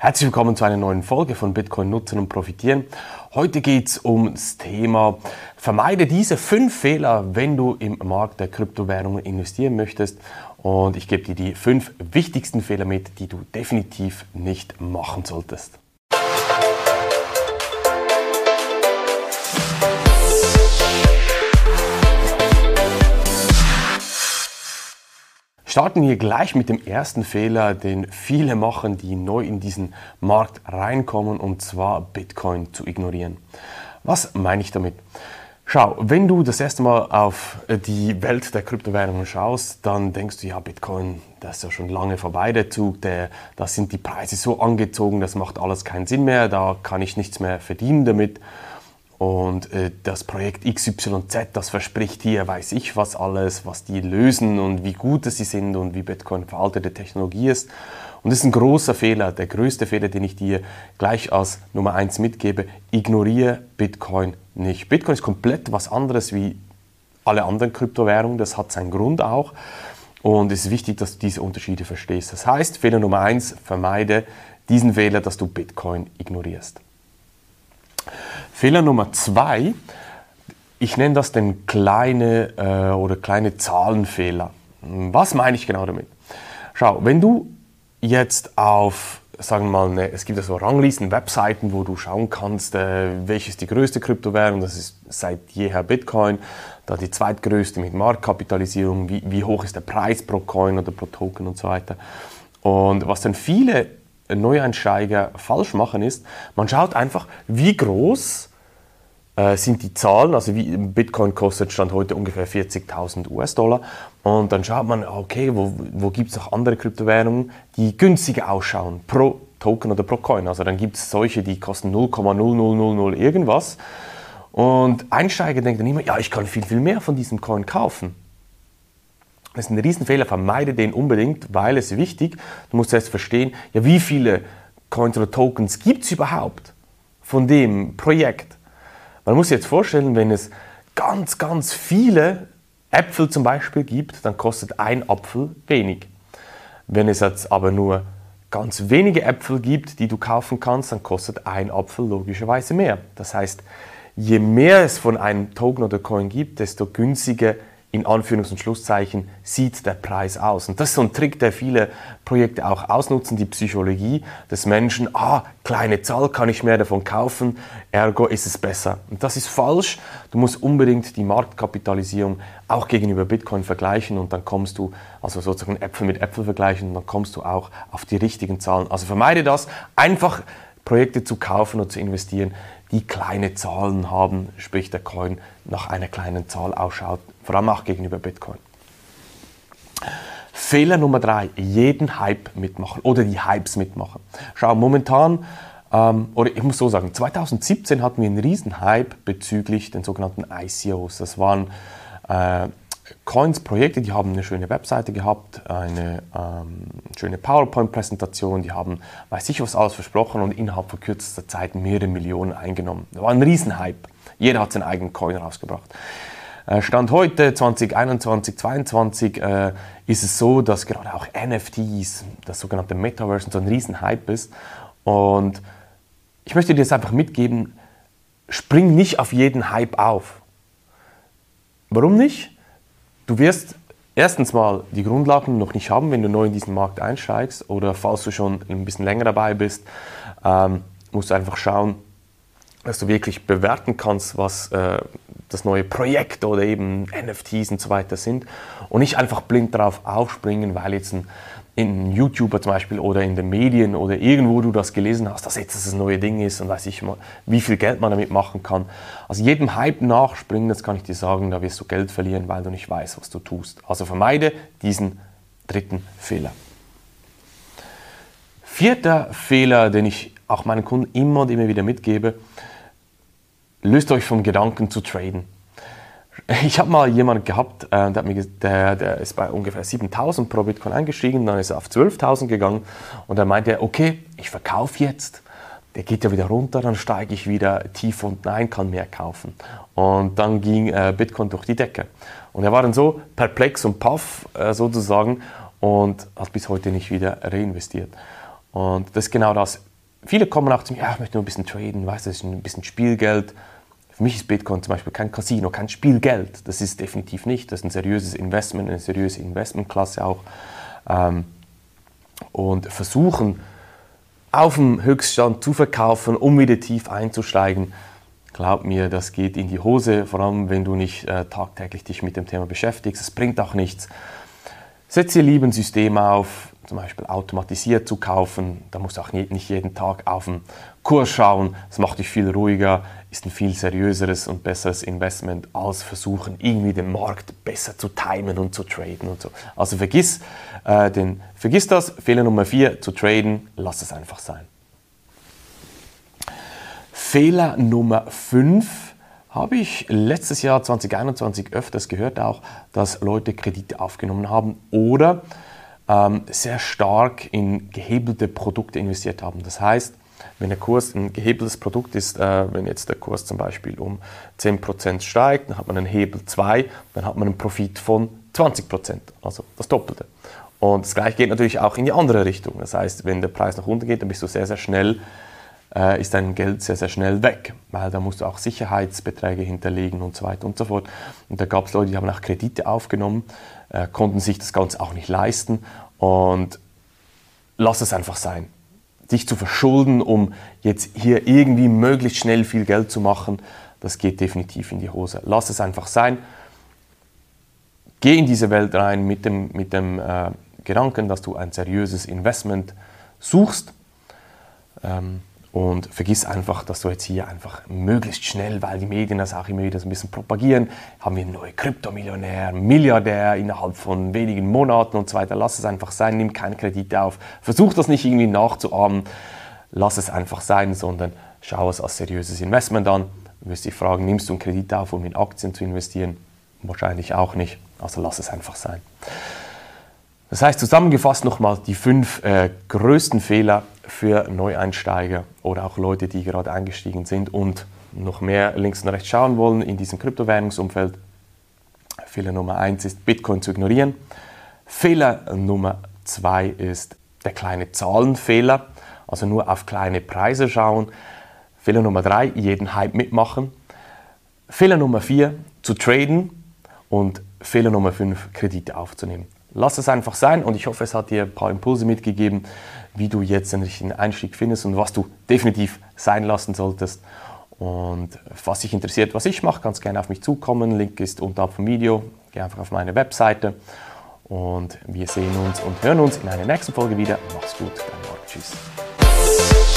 Herzlich willkommen zu einer neuen Folge von Bitcoin nutzen und profitieren. Heute geht es ums Thema Vermeide diese fünf Fehler, wenn du im Markt der Kryptowährungen investieren möchtest. Und ich gebe dir die fünf wichtigsten Fehler mit, die du definitiv nicht machen solltest. Starten hier gleich mit dem ersten Fehler, den viele machen, die neu in diesen Markt reinkommen, und zwar Bitcoin zu ignorieren. Was meine ich damit? Schau, wenn du das erste Mal auf die Welt der Kryptowährungen schaust, dann denkst du, ja, Bitcoin, das ist ja schon lange vorbei, der Zug, der, da sind die Preise so angezogen, das macht alles keinen Sinn mehr, da kann ich nichts mehr verdienen damit. Und äh, das Projekt XYZ, das verspricht hier, weiß ich was alles, was die lösen und wie gut sie sind und wie Bitcoin veraltete Technologie ist. Und das ist ein großer Fehler, der größte Fehler, den ich dir gleich als Nummer eins mitgebe. Ignoriere Bitcoin nicht. Bitcoin ist komplett was anderes wie alle anderen Kryptowährungen, das hat seinen Grund auch. Und es ist wichtig, dass du diese Unterschiede verstehst. Das heißt, Fehler Nummer eins, vermeide diesen Fehler, dass du Bitcoin ignorierst. Fehler Nummer zwei, ich nenne das den kleine äh, oder kleine Zahlenfehler. Was meine ich genau damit? Schau, wenn du jetzt auf, sagen wir mal, eine, es gibt ja so Ranglisten, Webseiten, wo du schauen kannst, äh, welche ist die größte Kryptowährung, das ist seit jeher Bitcoin, da die zweitgrößte mit Marktkapitalisierung, wie, wie hoch ist der Preis pro Coin oder pro Token und so weiter. Und was dann viele Neueinsteiger falsch machen, ist, man schaut einfach, wie groß sind die Zahlen, also wie Bitcoin kostet Stand heute ungefähr 40.000 US-Dollar und dann schaut man, okay, wo, wo gibt es noch andere Kryptowährungen, die günstiger ausschauen pro Token oder pro Coin. Also dann gibt es solche, die kosten 0,0000 irgendwas und Einsteiger denken dann immer, ja, ich kann viel, viel mehr von diesem Coin kaufen. Das ist ein Riesenfehler, vermeide den unbedingt, weil es wichtig, du musst erst verstehen, ja, wie viele Coins oder Tokens gibt es überhaupt von dem Projekt. Man muss sich jetzt vorstellen, wenn es ganz, ganz viele Äpfel zum Beispiel gibt, dann kostet ein Apfel wenig. Wenn es jetzt aber nur ganz wenige Äpfel gibt, die du kaufen kannst, dann kostet ein Apfel logischerweise mehr. Das heißt, je mehr es von einem Token oder Coin gibt, desto günstiger in Anführungs- und Schlusszeichen sieht der Preis aus. Und das ist so ein Trick, der viele Projekte auch ausnutzen, die Psychologie des Menschen. Ah, kleine Zahl, kann ich mehr davon kaufen, ergo ist es besser. Und das ist falsch. Du musst unbedingt die Marktkapitalisierung auch gegenüber Bitcoin vergleichen und dann kommst du, also sozusagen Äpfel mit Äpfel vergleichen und dann kommst du auch auf die richtigen Zahlen. Also vermeide das, einfach Projekte zu kaufen und zu investieren, die kleine Zahlen haben, sprich der Coin nach einer kleinen Zahl ausschaut, vor allem auch gegenüber Bitcoin. Fehler Nummer drei, jeden Hype mitmachen oder die Hypes mitmachen. Schau, momentan, ähm, oder ich muss so sagen, 2017 hatten wir einen riesen Hype bezüglich den sogenannten ICOs. Das waren äh, Coins-Projekte, die haben eine schöne Webseite gehabt, eine ähm, schöne PowerPoint-Präsentation, die haben, weiß ich was alles versprochen und innerhalb von kürzester Zeit mehrere Millionen eingenommen. Das war ein Riesenhype. Jeder hat seinen eigenen Coin rausgebracht. Äh, Stand heute, 2021, 2022, äh, ist es so, dass gerade auch NFTs, das sogenannte Metaverse, so ein Riesenhype ist. Und ich möchte dir jetzt einfach mitgeben, spring nicht auf jeden Hype auf. Warum nicht? Du wirst erstens mal die Grundlagen noch nicht haben, wenn du neu in diesen Markt einsteigst oder falls du schon ein bisschen länger dabei bist, ähm, musst du einfach schauen, dass du wirklich bewerten kannst, was äh, das neue Projekt oder eben NFTs und so weiter sind und nicht einfach blind darauf aufspringen, weil jetzt ein, ein YouTuber zum Beispiel oder in den Medien oder irgendwo du das gelesen hast, dass jetzt das neue Ding ist und weiß ich mal, wie viel Geld man damit machen kann. Also jedem Hype nachspringen, das kann ich dir sagen, da wirst du Geld verlieren, weil du nicht weißt, was du tust. Also vermeide diesen dritten Fehler. Vierter Fehler, den ich auch meinen Kunden immer und immer wieder mitgebe, löst euch vom Gedanken zu traden. Ich habe mal jemanden gehabt, äh, der, mir, der, der, ist bei ungefähr 7000 pro Bitcoin eingestiegen, dann ist er auf 12.000 gegangen und dann meinte er, okay, ich verkaufe jetzt, der geht ja wieder runter, dann steige ich wieder tief unten ein, kann mehr kaufen. Und dann ging äh, Bitcoin durch die Decke. Und er war dann so perplex und paff äh, sozusagen und hat bis heute nicht wieder reinvestiert. Und das ist genau das. viele kommen auch zu mir, ja, ich möchte nur ein bisschen traden, weißt du, das ist ein bisschen Spielgeld. Für mich ist Bitcoin zum Beispiel kein Casino, kein Spielgeld. Das ist definitiv nicht. Das ist ein seriöses Investment, eine seriöse Investmentklasse auch. Ähm, und versuchen, auf dem Höchststand zu verkaufen, um wieder tief einzusteigen, glaub mir, das geht in die Hose, vor allem wenn du nicht äh, tagtäglich dich mit dem Thema beschäftigst. Es bringt auch nichts. Setz dir lieber ein System auf, zum Beispiel automatisiert zu kaufen. Da musst du auch nicht jeden Tag auf den Kurs schauen. Das macht dich viel ruhiger, ist ein viel seriöseres und besseres Investment als versuchen, irgendwie den Markt besser zu timen und zu traden und so. Also vergiss, äh, den, vergiss das. Fehler Nummer 4, zu traden, lass es einfach sein. Fehler Nummer 5 habe ich letztes Jahr 2021 öfters gehört auch, dass Leute Kredite aufgenommen haben oder ähm, sehr stark in gehebelte Produkte investiert haben. Das heißt, wenn der Kurs ein gehebeltes Produkt ist, äh, wenn jetzt der Kurs zum Beispiel um 10% steigt, dann hat man einen Hebel 2, dann hat man einen Profit von 20%, also das Doppelte. Und das gleiche geht natürlich auch in die andere Richtung. Das heißt, wenn der Preis nach unten geht, dann bist du sehr, sehr schnell äh, ist dein Geld sehr, sehr schnell weg, weil da musst du auch Sicherheitsbeträge hinterlegen und so weiter und so fort. Und da gab es Leute, die haben auch Kredite aufgenommen, äh, konnten sich das Ganze auch nicht leisten und lass es einfach sein. Dich zu verschulden, um jetzt hier irgendwie möglichst schnell viel Geld zu machen, das geht definitiv in die Hose. Lass es einfach sein. Geh in diese Welt rein mit dem, mit dem äh, Gedanken, dass du ein seriöses Investment suchst. Ähm, und vergiss einfach, dass du jetzt hier einfach möglichst schnell, weil die Medien das auch immer wieder so ein bisschen propagieren, haben wir einen neuen Kryptomillionär, Milliardär innerhalb von wenigen Monaten und so weiter. Lass es einfach sein, nimm keine Kredite auf. Versuch das nicht irgendwie nachzuahmen. Lass es einfach sein, sondern schau es als seriöses Investment an. Du wirst dich fragen, nimmst du einen Kredit auf, um in Aktien zu investieren? Wahrscheinlich auch nicht. Also lass es einfach sein. Das heißt zusammengefasst nochmal die fünf äh, größten Fehler für Neueinsteiger oder auch Leute, die gerade eingestiegen sind und noch mehr links und rechts schauen wollen in diesem Kryptowährungsumfeld. Fehler Nummer eins ist Bitcoin zu ignorieren. Fehler Nummer zwei ist der kleine Zahlenfehler, also nur auf kleine Preise schauen. Fehler Nummer drei, jeden Hype mitmachen. Fehler Nummer vier, zu traden. Und Fehler Nummer fünf, Kredite aufzunehmen lass es einfach sein und ich hoffe, es hat dir ein paar Impulse mitgegeben, wie du jetzt den richtigen Einstieg findest und was du definitiv sein lassen solltest. Und was dich interessiert, was ich mache, kannst gerne auf mich zukommen. Link ist unterhalb vom Video. Geh einfach auf meine Webseite und wir sehen uns und hören uns in einer nächsten Folge wieder. Mach's gut, dein Marc. Tschüss.